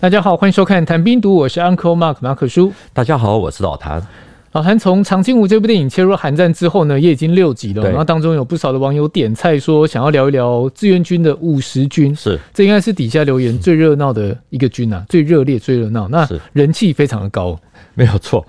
大家好，欢迎收看《谈兵读》，我是 Uncle Mark 马可叔。大家好，我是老谭。老谭从《长津湖》这部电影切入韩战之后呢，也已经六集了。然后当中有不少的网友点菜说，想要聊一聊志愿军的五十军。是，这应该是底下留言最热闹的一个军啊，最热烈、最热闹，那人气非常的高。没有错，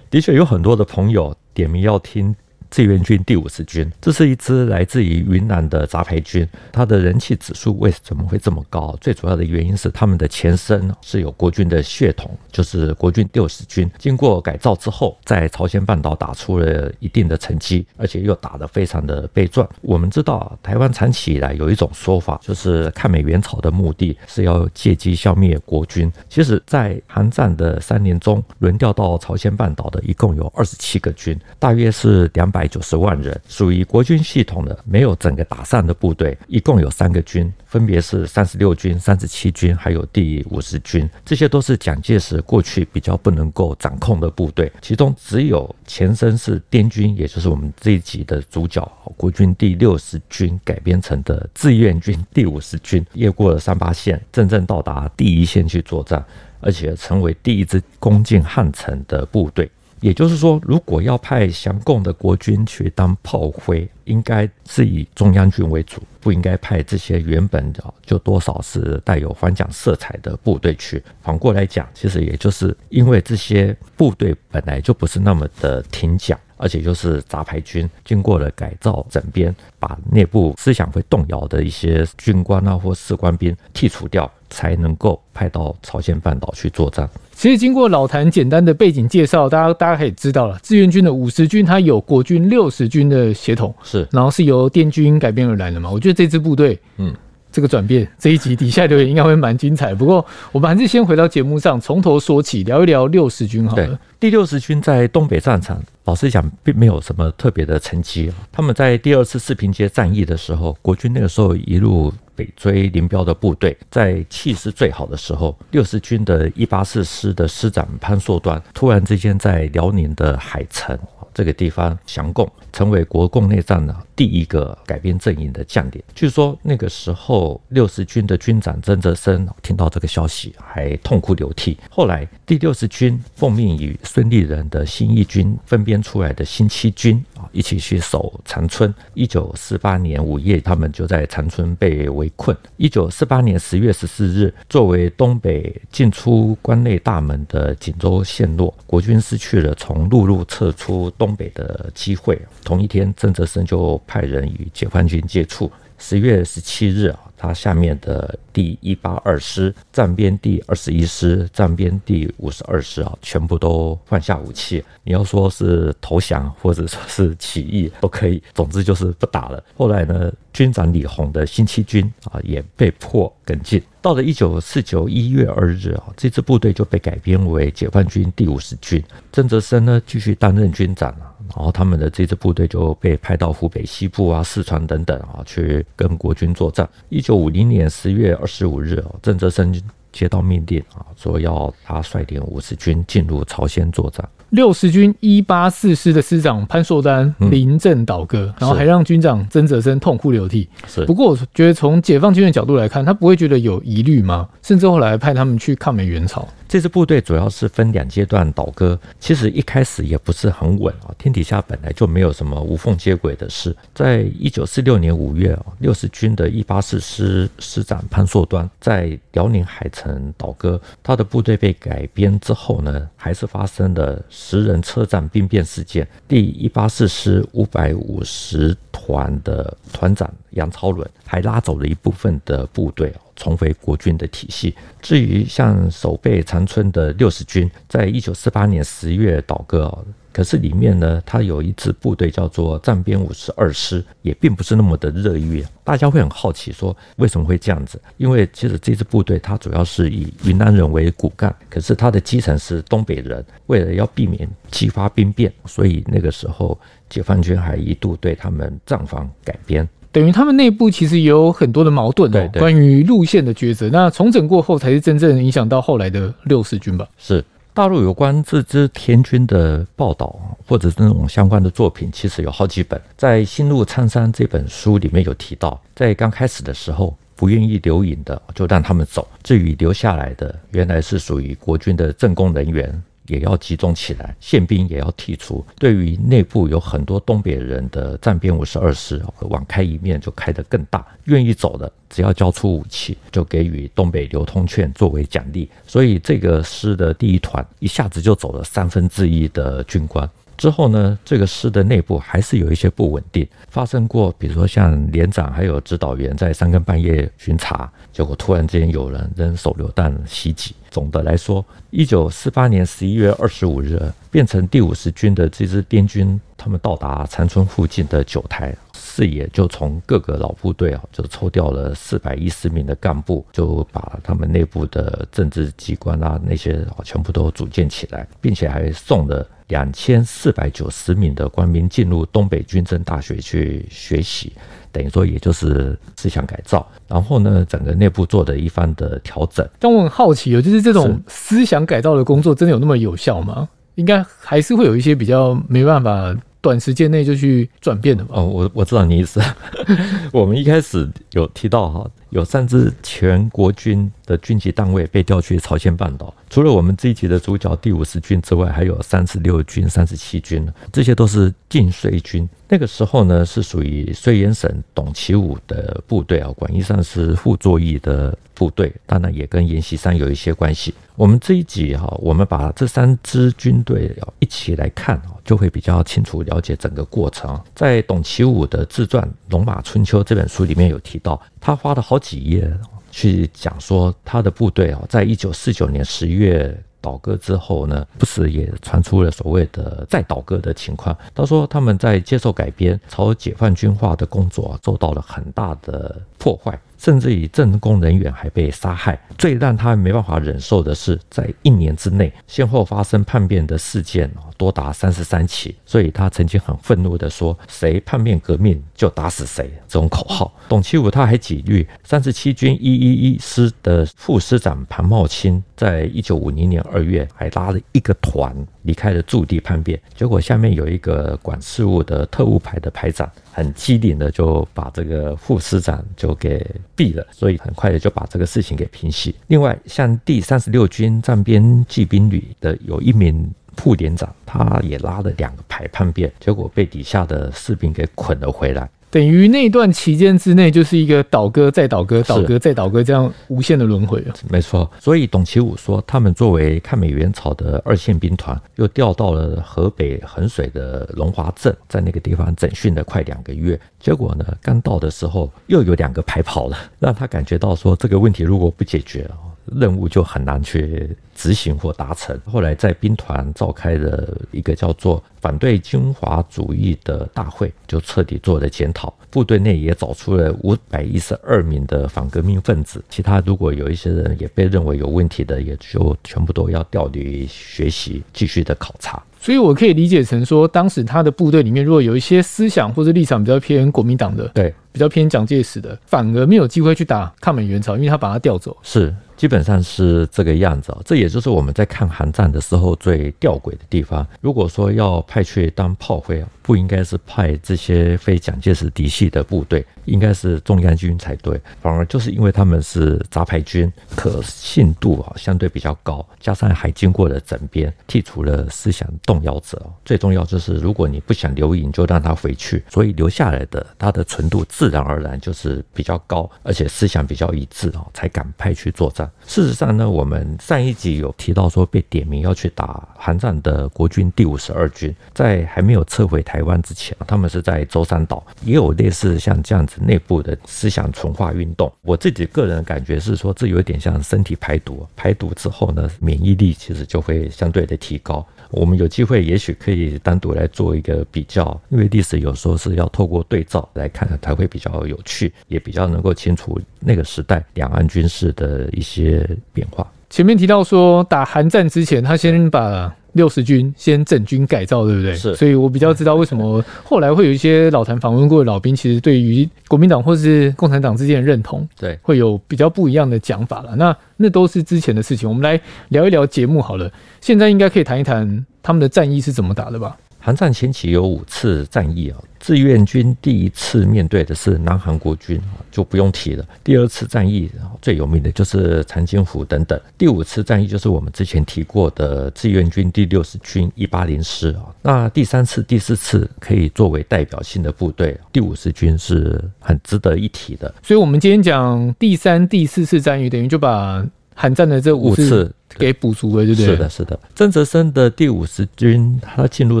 的确有很多的朋友点名要听。志愿军第五十军，这是一支来自于云南的杂牌军，它的人气指数为什么会这么高？最主要的原因是他们的前身是有国军的血统，就是国军六十军，经过改造之后，在朝鲜半岛打出了一定的成绩，而且又打得非常的悲壮。我们知道，台湾长期以来有一种说法，就是抗美援朝的目的是要借机消灭国军。其实，在韩战的三年中，轮调到朝鲜半岛的一共有二十七个军，大约是两百。百九十万人，属于国军系统的，没有整个打散的部队，一共有三个军，分别是三十六军、三十七军，还有第五十军。这些都是蒋介石过去比较不能够掌控的部队，其中只有前身是滇军，也就是我们这一集的主角，国军第六十军改编成的志愿军第五十军，越过了三八线，真正到达第一线去作战，而且成为第一支攻进汉城的部队。也就是说，如果要派降共的国军去当炮灰，应该是以中央军为主，不应该派这些原本的就多少是带有反蒋色彩的部队去。反过来讲，其实也就是因为这些部队本来就不是那么的挺蒋。而且就是杂牌军，经过了改造整编，把内部思想会动摇的一些军官啊或士官兵剔除掉，才能够派到朝鲜半岛去作战。其实经过老谭简单的背景介绍，大家大家可以知道了，志愿军的五十军它有国军六十军的协同，是，然后是由滇军改编而来的嘛。我觉得这支部队，嗯。这个转变，这一集底下留言应该会蛮精彩。不过，我们还是先回到节目上，从头说起，聊一聊六十军好了。第六十军在东北战场，老实讲，并没有什么特别的成绩。他们在第二次四平街战役的时候，国军那个时候一路北追林彪的部队，在气势最好的时候，六十军的一八四师的师长潘硕端，突然之间在辽宁的海城。这个地方降共，成为国共内战的第一个改编阵营的将领。据说那个时候，六十军的军长曾泽生听到这个消息，还痛哭流涕。后来，第六十军奉命与孙立人的新一军分出来的新七军啊，一起去守长春。一九四八年五月，他们就在长春被围困。一九四八年十月十四日，作为东北进出关内大门的锦州陷落，国军失去了从陆路撤出东。北的机会，同一天，郑泽生就派人与解放军接触。十月十七日啊，他下面的第一八二师、战编第二十一师、战编第五十二师啊，全部都放下武器。你要说是投降，或者说是起义，都可以。总之就是不打了。后来呢，军长李鸿的新七军啊，也被迫跟进。到了一九四九一月二日啊，这支部队就被改编为解放军第五十军。曾泽生呢，继续担任军长啊。然后他们的这支部队就被派到湖北西部啊、四川等等啊，去跟国军作战。一九五零年十月二十五日，郑泽生接到命令啊，说要他率领五十军进入朝鲜作战。六十军一八四师的师长潘硕丹临阵倒戈，嗯，然后还让军长曾泽生痛哭流涕。是，不过我觉得从解放军的角度来看，他不会觉得有疑虑吗？甚至后来派他们去抗美援朝。这支部队主要是分两阶段倒戈，其实一开始也不是很稳啊。天底下本来就没有什么无缝接轨的事。在一九四六年五月啊，六十军的一八四师师长潘硕端在辽宁海城倒戈，他的部队被改编之后呢，还是发生了十人车战兵变事件。第一八四师五百五十团的团长杨超伦还拉走了一部分的部队哦。重回国军的体系。至于像守备长春的六十军，在一九四八年十月倒戈，可是里面呢，它有一支部队叫做战编五十二师，也并不是那么的热络。大家会很好奇说，为什么会这样子？因为其实这支部队它主要是以云南人为骨干，可是它的基层是东北人。为了要避免激发兵变，所以那个时候解放军还一度对他们帐防改编。等于他们内部其实也有很多的矛盾哦，关于路线的抉择。那重整过后，才是真正影响到后来的六十军吧？是大陆有关这支天军的报道，或者这种相关的作品，其实有好几本。在《新路苍山》这本书里面有提到，在刚开始的时候，不愿意留营的，就让他们走。至于留下来的，原来是属于国军的政工人员。也要集中起来，宪兵也要剔除。对于内部有很多东北人的战编五十二师，网开一面就开得更大。愿意走的，只要交出武器，就给予东北流通券作为奖励。所以这个师的第一团一下子就走了三分之一的军官。之后呢，这个师的内部还是有一些不稳定，发生过，比如说像连长还有指导员在三更半夜巡查，结果突然间有人扔手榴弹袭击。总的来说，一九四八年十一月二十五日，变成第五十军的这支滇军，他们到达长春附近的九台，四野就从各个老部队啊，就抽调了四百一十名的干部，就把他们内部的政治机关啊那些全部都组建起来，并且还送了。两千四百九十名的官兵进入东北军政大学去学习，等于说也就是思想改造。然后呢，整个内部做的一番的调整。但我很好奇哦，就是这种思想改造的工作真的有那么有效吗？应该还是会有一些比较没办法短时间内就去转变的吧？哦，我我知道你意思。我们一开始有提到哈，有三支全国军的军级单位被调去朝鲜半岛。除了我们这一集的主角第五十军之外，还有三十六军、三十七军，这些都是晋绥军。那个时候呢，是属于绥远省董其武的部队啊，广义上是傅作义的部队，当然也跟阎锡山有一些关系。我们这一集哈，我们把这三支军队一起来看，就会比较清楚了解整个过程。在董其武的自传《龙马春秋》这本书里面有提到，他花了好几页。去讲说他的部队啊，在一九四九年十月倒戈之后呢，不时也传出了所谓的再倒戈的情况。他说他们在接受改编、朝解放军化的工作受到了很大的破坏。甚至于政工人员还被杀害。最让他没办法忍受的是，在一年之内，先后发生叛变的事件多达三十三起。所以他曾经很愤怒地说：“谁叛变革命，就打死谁。”这种口号。董其武他还纪律三十七军一一一师的副师长庞茂清，在一九五零年二月还拉了一个团离开了驻地叛变。结果下面有一个管事务的特务排的排长，很机灵的就把这个副师长就给。毙了，所以很快的就把这个事情给平息。另外，像第三十六军战编骑兵旅的有一名副连长，他也拉了两个排叛变，结果被底下的士兵给捆了回来。等于那段期间之内，就是一个倒戈再倒戈，倒戈再倒戈，这样无限的轮回了。没错，所以董其武说，他们作为抗美援朝的二线兵团，又调到了河北衡水的龙华镇，在那个地方整训了快两个月。结果呢，刚到的时候又有两个排跑了，让他感觉到说，这个问题如果不解决，任务就很难去执行或达成。后来在兵团召开了一个叫做反对军阀主义的大会，就彻底做了检讨。部队内也找出了五百一十二名的反革命分子，其他如果有一些人也被认为有问题的，也就全部都要调离学习，继续的考察。所以，我可以理解成说，当时他的部队里面，如果有一些思想或者立场比较偏国民党的，对，比较偏蒋介石的，反而没有机会去打抗美援朝，因为他把他调走。是。基本上是这个样子，这也就是我们在看韩战的时候最吊诡的地方。如果说要派去当炮灰啊，不应该是派这些非蒋介石嫡系的部队，应该是中央军才对。反而就是因为他们是杂牌军，可信度啊相对比较高，加上还经过了整编，剔除了思想动摇者。最重要就是，如果你不想留营，就让他回去。所以留下来的，他的纯度自然而然就是比较高，而且思想比较一致啊，才敢派去作战。事实上呢，我们上一集有提到说，被点名要去打韩战的国军第五十二军，在还没有撤回台湾之前，他们是在舟山岛，也有类似像这样子内部的思想纯化运动。我自己个人感觉是说，这有点像身体排毒，排毒之后呢，免疫力其实就会相对的提高。我们有机会，也许可以单独来做一个比较，因为历史有时候是要透过对照来看，才会比较有趣，也比较能够清楚那个时代两岸军事的一些变化。前面提到说，打韩战之前，他先把六十军先整军改造，对不对？是，所以我比较知道为什么后来会有一些老谭访问过的老兵，其实对于国民党或是共产党之间的认同，对，会有比较不一样的讲法了。那那都是之前的事情，我们来聊一聊节目好了。现在应该可以谈一谈他们的战役是怎么打的吧？韩战前期有五次战役啊，志愿军第一次面对的是南韩国军啊，就不用提了。第二次战役最有名的就是长津湖等等。第五次战役就是我们之前提过的志愿军第六十军一八零师啊。那第三次、第四次可以作为代表性的部队，第五十军是很值得一提的。所以，我们今天讲第三、第四次战役，等于就把韩战的这五次。给补足了，对不对？是的，是的。曾泽生的第五十军，他进入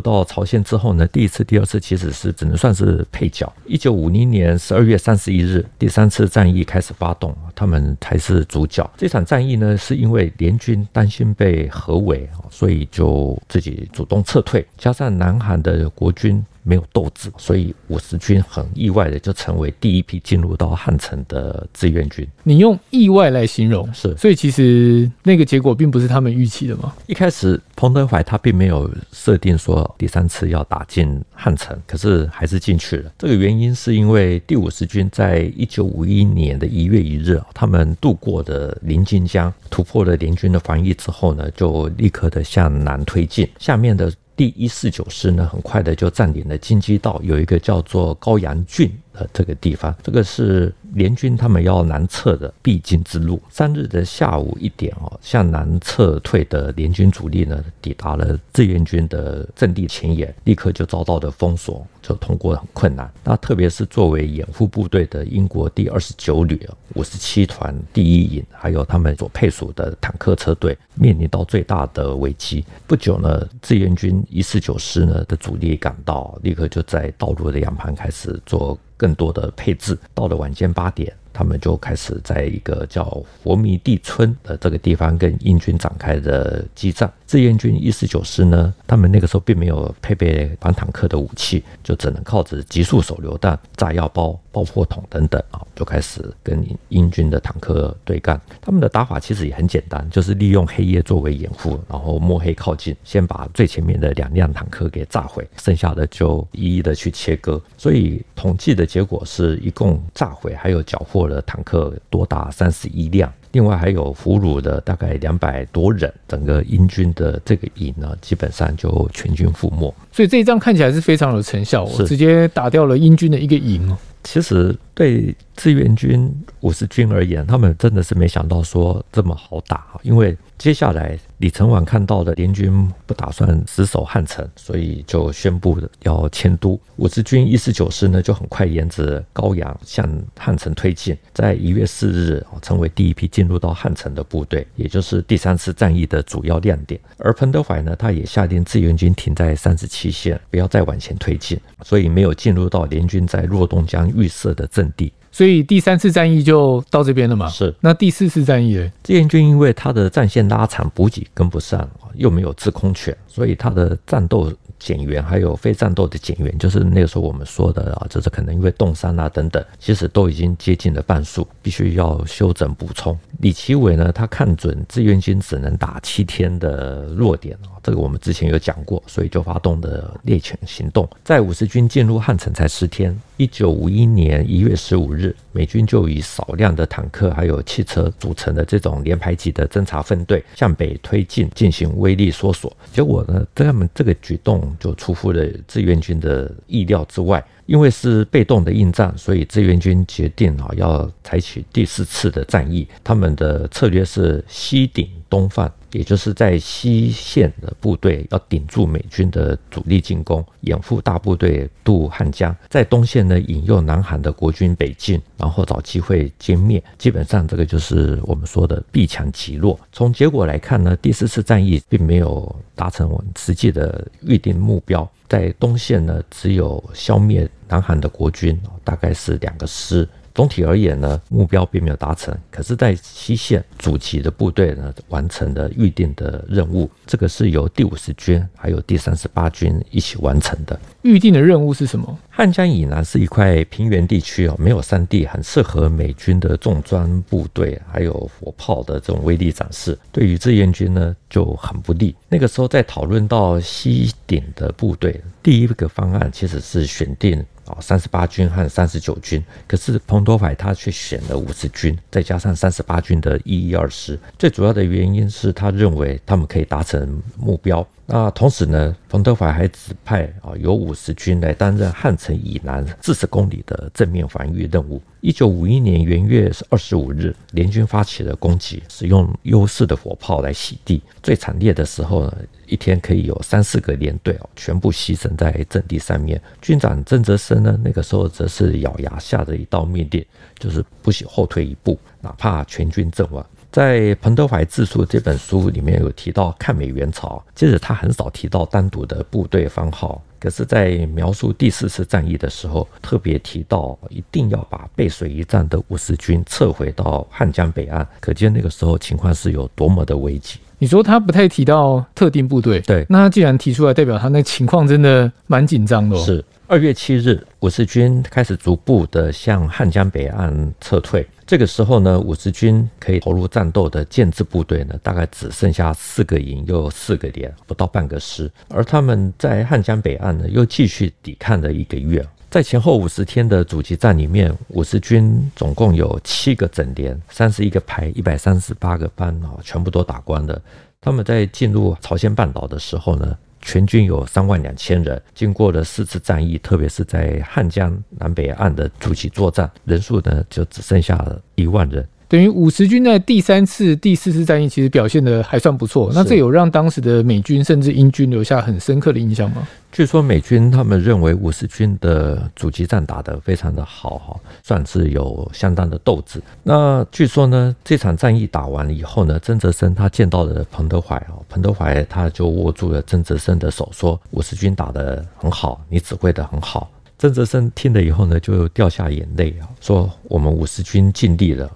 到朝鲜之后呢，第一次、第二次其实是只能算是配角。一九五零年十二月三十一日，第三次战役开始发动，他们才是主角。这场战役呢，是因为联军担心被合围，所以就自己主动撤退，加上南韩的国军。没有斗志，所以五十军很意外的就成为第一批进入到汉城的志愿军。你用意外来形容，是，所以其实那个结果并不是他们预期的嘛。一开始彭德怀他并没有设定说第三次要打进汉城，可是还是进去了。这个原因是因为第五十军在一九五一年的一月一日，他们渡过的临津江，突破了联军的防御之后呢，就立刻的向南推进。下面的。第一四九师呢，很快的就占领了京畿道，有一个叫做高阳郡的这个地方，这个是联军他们要南撤的必经之路。三日的下午一点哦，向南撤退的联军主力呢，抵达了志愿军的阵地前沿，立刻就遭到了封锁。就通过很困难。那特别是作为掩护部队的英国第二十九旅五十七团第一营，还有他们所配属的坦克车队，面临到最大的危机。不久呢，志愿军一四九师呢的主力赶到，立刻就在道路的两旁开始做更多的配置。到了晚间八点。他们就开始在一个叫佛弥地村的这个地方跟印军展开的激战。志愿军一四九师呢，他们那个时候并没有配备反坦克的武器，就只能靠着急速手榴弹、炸药包、爆破筒等等啊，就开始跟英军的坦克对干。他们的打法其实也很简单，就是利用黑夜作为掩护，然后摸黑靠近，先把最前面的两辆坦克给炸毁，剩下的就一一的去切割。所以统计的结果是一共炸毁还有缴获。的坦克多达三十一辆，另外还有俘虏的大概两百多人，整个英军的这个营呢，基本上就全军覆没。所以这一仗看起来是非常有成效，我直接打掉了英军的一个营。其实对志愿军五十军而言，他们真的是没想到说这么好打，因为接下来。李承晚看到了联军不打算死守汉城，所以就宣布要迁都。五十军一四九师呢，就很快沿着高阳向汉城推进，在一月四日成为第一批进入到汉城的部队，也就是第三次战役的主要亮点。而彭德怀呢，他也下令志愿军停在三十七线，不要再往前推进，所以没有进入到联军在若东江预设的阵地。所以第三次战役就到这边了嘛？是。那第四次战役呢？志愿军因为他的战线拉长，补给跟不上，又没有制空权，所以他的战斗减员还有非战斗的减员，就是那个时候我们说的啊，就是可能因为冻伤啊等等，其实都已经接近了半数，必须要休整补充。李奇伟呢，他看准志愿军只能打七天的弱点啊，这个我们之前有讲过，所以就发动的猎犬行动。在五十军进入汉城才十天，一九五一年一月十五日，美军就以少量的坦克还有汽车组成的这种连排级的侦察分队向北推进，进行围威力缩。结果呢，他们这个举动就出乎了志愿军的意料之外。因为是被动的应战，所以志愿军决定啊要采取第四次的战役。他们的策略是西顶东犯，也就是在西线的部队要顶住美军的主力进攻，掩护大部队渡汉江；在东线呢引诱南韩的国军北进，然后找机会歼灭。基本上这个就是我们说的避强击弱。从结果来看呢，第四次战役并没有达成我们实际的预定目标。在东线呢，只有消灭南韩的国军，大概是两个师。总体而言呢，目标并没有达成。可是，在西线主级的部队呢，完成了预定的任务。这个是由第五十军还有第三十八军一起完成的。预定的任务是什么？汉江以南是一块平原地区哦，没有山地，很适合美军的重装部队还有火炮的这种威力展示。对于志愿军呢，就很不利。那个时候在讨论到西顶的部队，第一个方案其实是选定。啊，三十八军和三十九军，可是彭德怀他却选了五十军，再加上三十八军的一一二师。最主要的原因是他认为他们可以达成目标。那同时呢，彭德怀还指派啊由五十军来担任汉城以南四十公里的正面防御任务。一九五一年元月二十五日，联军发起了攻击，使用优势的火炮来洗地。最惨烈的时候呢，一天可以有三四个连队哦，全部牺牲在阵地上面。军长曾泽生呢，那个时候则是咬牙下的一道命令，就是不许后退一步，哪怕全军阵亡。在彭德怀自述这本书里面有提到抗美援朝，其实他很少提到单独的部队番号，可是，在描述第四次战役的时候，特别提到一定要把背水一战的五十军撤回到汉江北岸，可见那个时候情况是有多么的危急。你说他不太提到特定部队，对，那他既然提出来，代表他那情况真的蛮紧张的哦。是。二月七日，五十军开始逐步的向汉江北岸撤退。这个时候呢，五十军可以投入战斗的建制部队呢，大概只剩下四个营又四个连，不到半个师。而他们在汉江北岸呢，又继续抵抗了一个月。在前后五十天的阻击战里面，五十军总共有七个整连、三十一个排、一百三十八个班啊，全部都打光了。他们在进入朝鲜半岛的时候呢，全军有三万两千人，经过了四次战役，特别是在汉江南北岸的主起作战，人数呢就只剩下了一万人。等于五十军在第三次、第四次战役其实表现得还算不错。那这有让当时的美军甚至英军留下很深刻的印象吗？据说美军他们认为五十军的阻击战打得非常的好，哈，算是有相当的斗志。那据说呢，这场战役打完了以后呢，曾泽生他见到了彭德怀，哦，彭德怀他就握住了曾泽生的手，说：“五十军打得很好，你指挥得很好。”曾泽生听了以后呢，就掉下眼泪啊，说：“我们五十军尽力了。”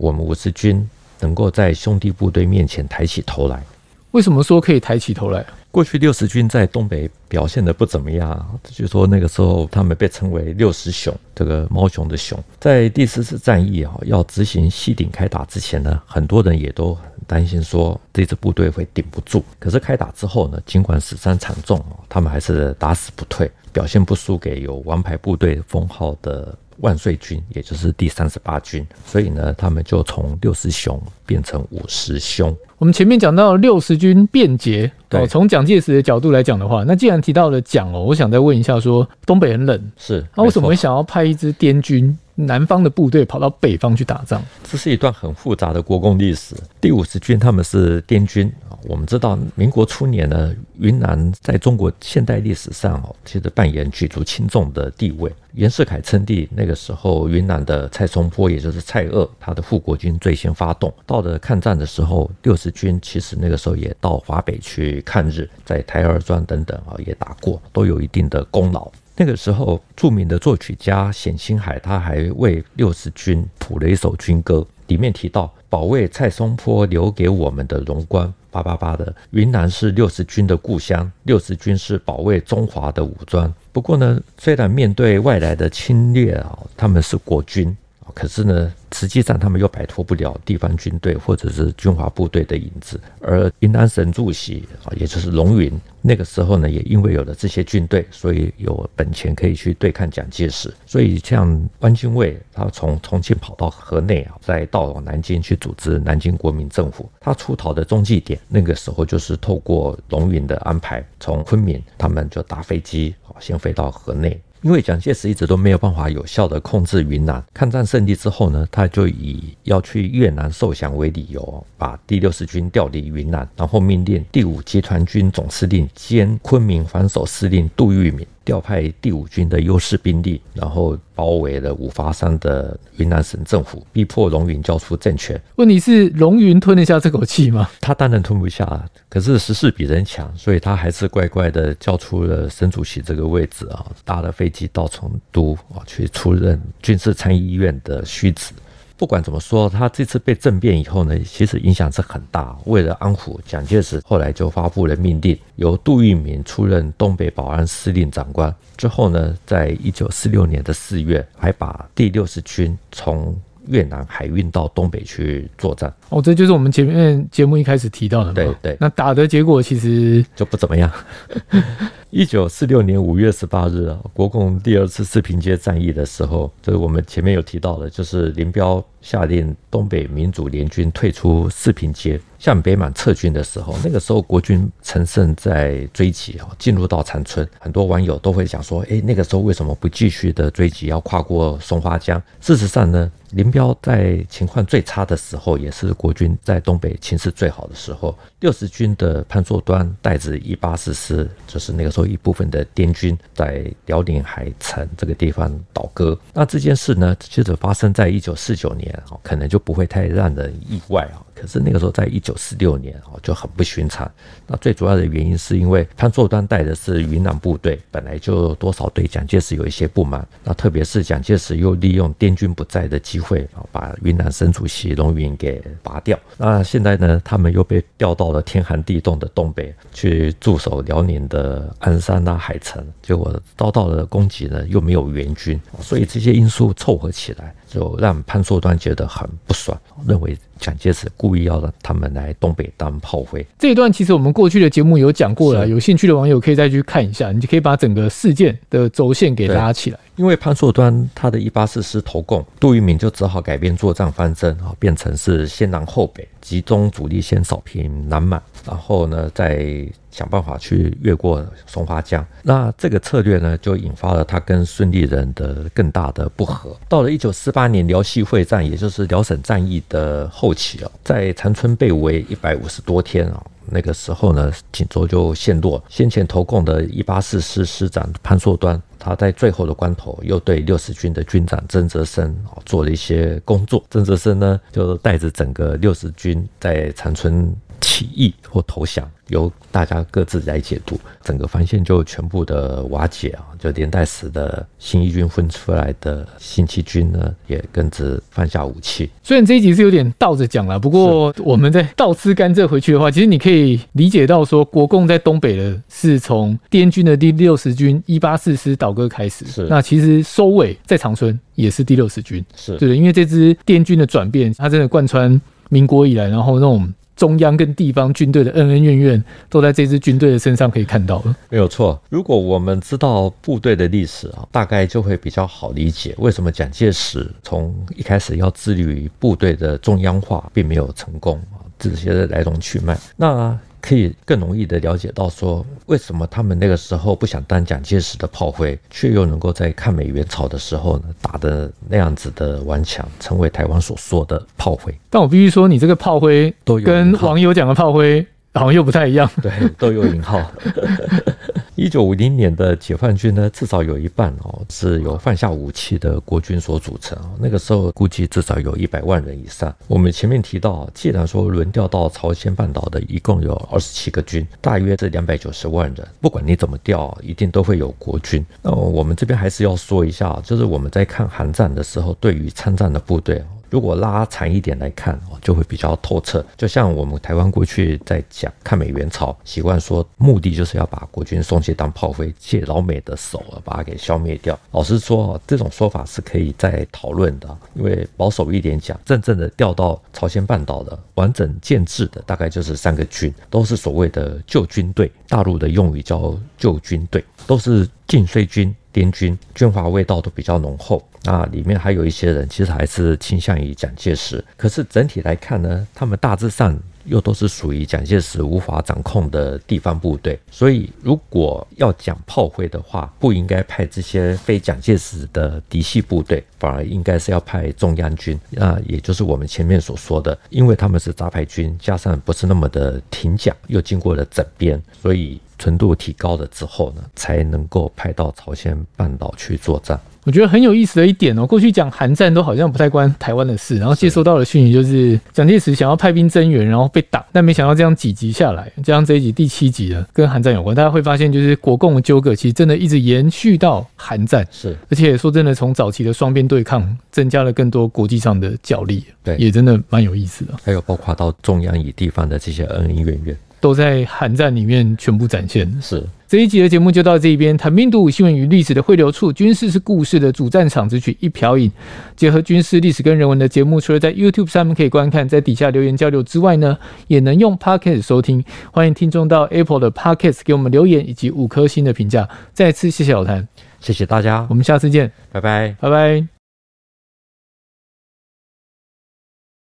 我们五十军能够在兄弟部队面前抬起头来，为什么说可以抬起头来？过去六十军在东北表现得不怎么样，就说那个时候他们被称为六十熊，这个猫熊的熊。在第四次战役啊，要执行西顶开打之前呢，很多人也都很担心说这支部队会顶不住。可是开打之后呢，尽管死伤惨重，他们还是打死不退，表现不输给有王牌部队封号的。万岁军，也就是第三十八军，所以呢，他们就从六十雄变成五十兄。我们前面讲到六十军变节，对，从蒋介石的角度来讲的话，那既然提到了蒋哦，我想再问一下，说东北很冷，是，那为什么会想要派一支滇军？南方的部队跑到北方去打仗，这是一段很复杂的国共历史。第五十军他们是滇军啊，我们知道民国初年呢，云南在中国现代历史上哦，其实扮演举足轻重的地位。袁世凯称帝那个时候，云南的蔡松坡，也就是蔡锷，他的护国军最先发动。到了抗战的时候，六十军其实那个时候也到华北去抗日，在台儿庄等等啊也打过，都有一定的功劳。那个时候，著名的作曲家冼星海他还为六十军谱了一首军歌，里面提到保卫蔡松坡留给我们的荣光，八八八的云南是六十军的故乡，六十军是保卫中华的武装。不过呢，虽然面对外来的侵略啊，他们是国军。可是呢，实际上他们又摆脱不了地方军队或者是军阀部队的影子。而云南省主席啊，也就是龙云，那个时候呢，也因为有了这些军队，所以有本钱可以去对抗蒋介石。所以像汪精卫，他从重庆跑到河内啊，再到南京去组织南京国民政府。他出逃的中继点，那个时候就是透过龙云的安排，从昆明他们就搭飞机啊，先飞到河内。因为蒋介石一直都没有办法有效的控制云南，抗战胜利之后呢，他就以要去越南受降为理由，把第六十军调离云南，然后命令第五集团军总司令兼昆明防守司令杜聿明。调派第五军的优势兵力，然后包围了五华山的云南省政府，逼迫龙云交出政权。问题是龙云吞得下这口气吗？他当然吞不下，可是时势比人强，所以他还是乖乖的交出了省主席这个位置啊，搭了飞机到成都啊，去出任军事参议院的虚职。不管怎么说，他这次被政变以后呢，其实影响是很大。为了安抚蒋介石，后来就发布了命令，由杜聿明出任东北保安司令长官。之后呢，在一九四六年的四月，还把第六十军从越南海运到东北去作战。哦，这就是我们前面节目一开始提到的嘛。对对。那打的结果其实就不怎么样。一九四六年五月十八日啊，国共第二次四平街战役的时候，就是我们前面有提到的，就是林彪下令东北民主联军退出四平街。向北满撤军的时候，那个时候国军乘胜在追击啊，进入到长春，很多网友都会讲说，哎，那个时候为什么不继续的追击，要跨过松花江？事实上呢，林彪在情况最差的时候，也是国军在东北情势最好的时候。六十军的潘硕端带着一八四师，就是那个时候一部分的滇军，在辽宁海城这个地方倒戈。那这件事呢，其实发生在一九四九年，可能就不会太让人意外啊。可是那个时候，在一九九四六年哦，就很不寻常。那最主要的原因是因为潘硕端带的是云南部队，本来就多少对蒋介石有一些不满。那特别是蒋介石又利用滇军不在的机会啊，把云南省主席龙云给拔掉。那现在呢，他们又被调到了天寒地冻的东北去驻守辽宁的鞍山啊、海城，结果遭到了攻击呢，又没有援军，所以这些因素凑合起来。就让潘硕端觉得很不爽，认为蒋介石故意要让他们来东北当炮灰。这一段其实我们过去的节目有讲过了，有兴趣的网友可以再去看一下，你就可以把整个事件的轴线给拉起来。因为潘硕端他的一八四师投共，杜聿明就只好改变作战方针啊，变成是先南后北，集中主力先扫平南满，然后呢再。想办法去越过松花江，那这个策略呢，就引发了他跟孙立人的更大的不和。到了一九四八年辽西会战，也就是辽沈战役的后期啊，在长春被围一百五十多天啊，那个时候呢，锦州就陷落。先前投共的一八四师师长潘硕端，他在最后的关头又对六十军的军长曾泽生啊做了一些工作。曾泽生呢，就带着整个六十军在长春起义或投降。由大家各自来解读，整个防线就全部的瓦解啊！就连带死的新一军分出来的新七军呢，也跟着放下武器。虽然这一集是有点倒着讲了，不过我们在倒吃甘蔗回去的话，其实你可以理解到说，国共在东北的是从滇军的第六十军一八四师倒戈开始。是，那其实收尾在长春也是第六十军。是对的，因为这支滇军的转变，它真的贯穿民国以来，然后那种。中央跟地方军队的恩恩怨怨，都在这支军队的身上可以看到了。没有错，如果我们知道部队的历史啊，大概就会比较好理解为什么蒋介石从一开始要致力于部队的中央化，并没有成功啊，这些来龙去脉。那。可以更容易的了解到，说为什么他们那个时候不想当蒋介石的炮灰，却又能够在抗美援朝的时候呢，打的那样子的顽强，成为台湾所说的炮灰。但我必须说，你这个炮灰跟网友讲的炮灰好像又不太一样。对，都有引号。一九五零年的解放军呢，至少有一半哦是由放下武器的国军所组成。那个时候估计至少有一百万人以上。我们前面提到，既然说轮调到朝鲜半岛的一共有二十七个军，大约是两百九十万人。不管你怎么调，一定都会有国军。那我们这边还是要说一下，就是我们在看韩战的时候，对于参战的部队。如果拉长一点来看，哦，就会比较透彻。就像我们台湾过去在讲抗美援朝，习惯说目的就是要把国军送去当炮灰，借老美的手，把它给消灭掉。老实说，这种说法是可以再讨论的。因为保守一点讲，真正的调到朝鲜半岛的完整建制的，大概就是三个军，都是所谓的旧军队，大陆的用语叫旧军队，都是晋绥军。滇军军阀味道都比较浓厚，那里面还有一些人其实还是倾向于蒋介石。可是整体来看呢，他们大致上又都是属于蒋介石无法掌控的地方部队。所以如果要讲炮灰的话，不应该派这些非蒋介石的嫡系部队，反而应该是要派中央军。那也就是我们前面所说的，因为他们是杂牌军，加上不是那么的挺蒋，又经过了整编，所以。纯度提高了之后呢，才能够派到朝鲜半岛去作战。我觉得很有意思的一点哦，过去讲韩战都好像不太关台湾的事，然后接收到的讯息就是蒋介石想要派兵增援，然后被挡，但没想到这样几集下来，这样这一集第七集了，跟韩战有关。大家会发现，就是国共的纠葛其实真的一直延续到韩战，是，而且说真的，从早期的双边对抗，增加了更多国际上的角力，对，也真的蛮有意思的。还有包括到中央与地方的这些恩恩怨怨。都在寒战里面全部展现。是。这一集的节目就到这一边，谈兵读武新闻与历史的汇流处，军事是故事的主战场，只取一瓢饮。结合军事历史跟人文的节目，除了在 YouTube 上面可以观看，在底下留言交流之外呢，也能用 Podcast 收听。欢迎听众到 Apple 的 Podcast 给我们留言以及五颗星的评价。再次谢谢老谭，谢谢大家，我们下次见，拜拜，拜拜。